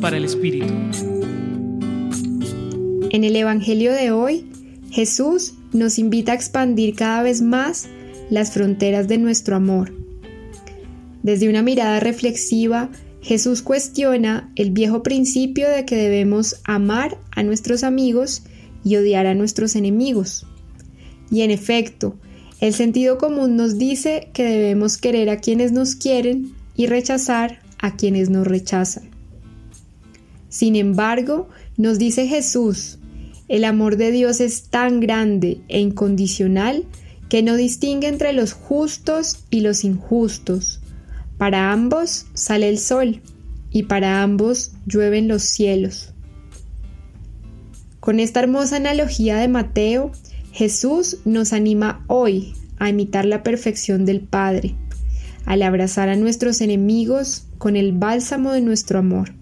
Para el Espíritu. En el Evangelio de hoy, Jesús nos invita a expandir cada vez más las fronteras de nuestro amor. Desde una mirada reflexiva, Jesús cuestiona el viejo principio de que debemos amar a nuestros amigos y odiar a nuestros enemigos. Y en efecto, el sentido común nos dice que debemos querer a quienes nos quieren y rechazar a quienes nos rechazan. Sin embargo, nos dice Jesús, el amor de Dios es tan grande e incondicional que no distingue entre los justos y los injustos. Para ambos sale el sol y para ambos llueven los cielos. Con esta hermosa analogía de Mateo, Jesús nos anima hoy a imitar la perfección del Padre, al abrazar a nuestros enemigos con el bálsamo de nuestro amor.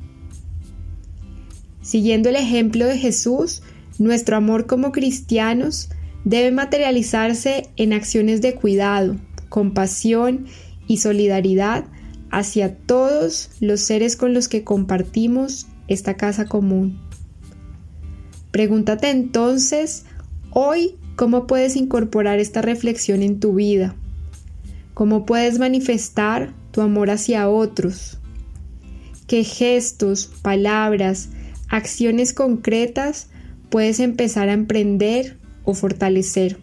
Siguiendo el ejemplo de Jesús, nuestro amor como cristianos debe materializarse en acciones de cuidado, compasión y solidaridad hacia todos los seres con los que compartimos esta casa común. Pregúntate entonces hoy ¿Cómo puedes incorporar esta reflexión en tu vida? ¿Cómo puedes manifestar tu amor hacia otros? ¿Qué gestos, palabras, acciones concretas puedes empezar a emprender o fortalecer?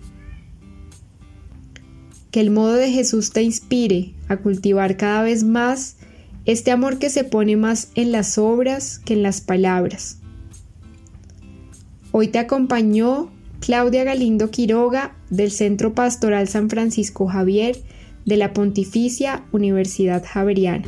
Que el modo de Jesús te inspire a cultivar cada vez más este amor que se pone más en las obras que en las palabras. Hoy te acompañó Claudia Galindo Quiroga del Centro Pastoral San Francisco Javier de la Pontificia Universidad Javeriana.